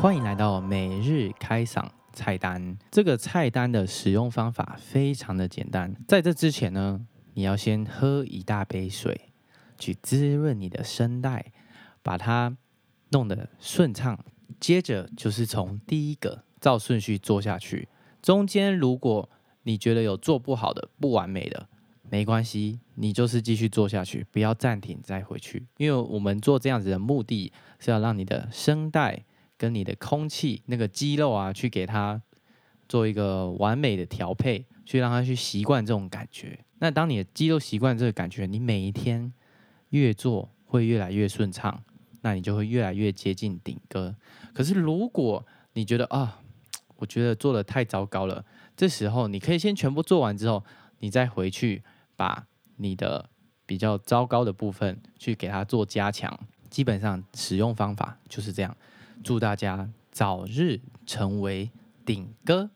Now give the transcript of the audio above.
欢迎来到每日开嗓菜单这个菜单的使用方法非常的简单。在这之前呢你要先喝一大杯水去滋润你的声带把它弄得顺畅接着就是从第一个照顺序做下去。中间如果你觉得有做不好的不完美的没关系你就是继续做下去，不要暂停再回去，因为我们做这样子的目的是要让你的声带跟你的空气那个肌肉啊，去给它做一个完美的调配，去让它去习惯这种感觉。那当你的肌肉习惯这个感觉，你每一天越做会越来越顺畅，那你就会越来越接近顶歌。可是如果你觉得啊，我觉得做的太糟糕了，这时候你可以先全部做完之后，你再回去把你的比较糟糕的部分去给它做加强。基本上使用方法就是这样。祝大家早日成为顶哥。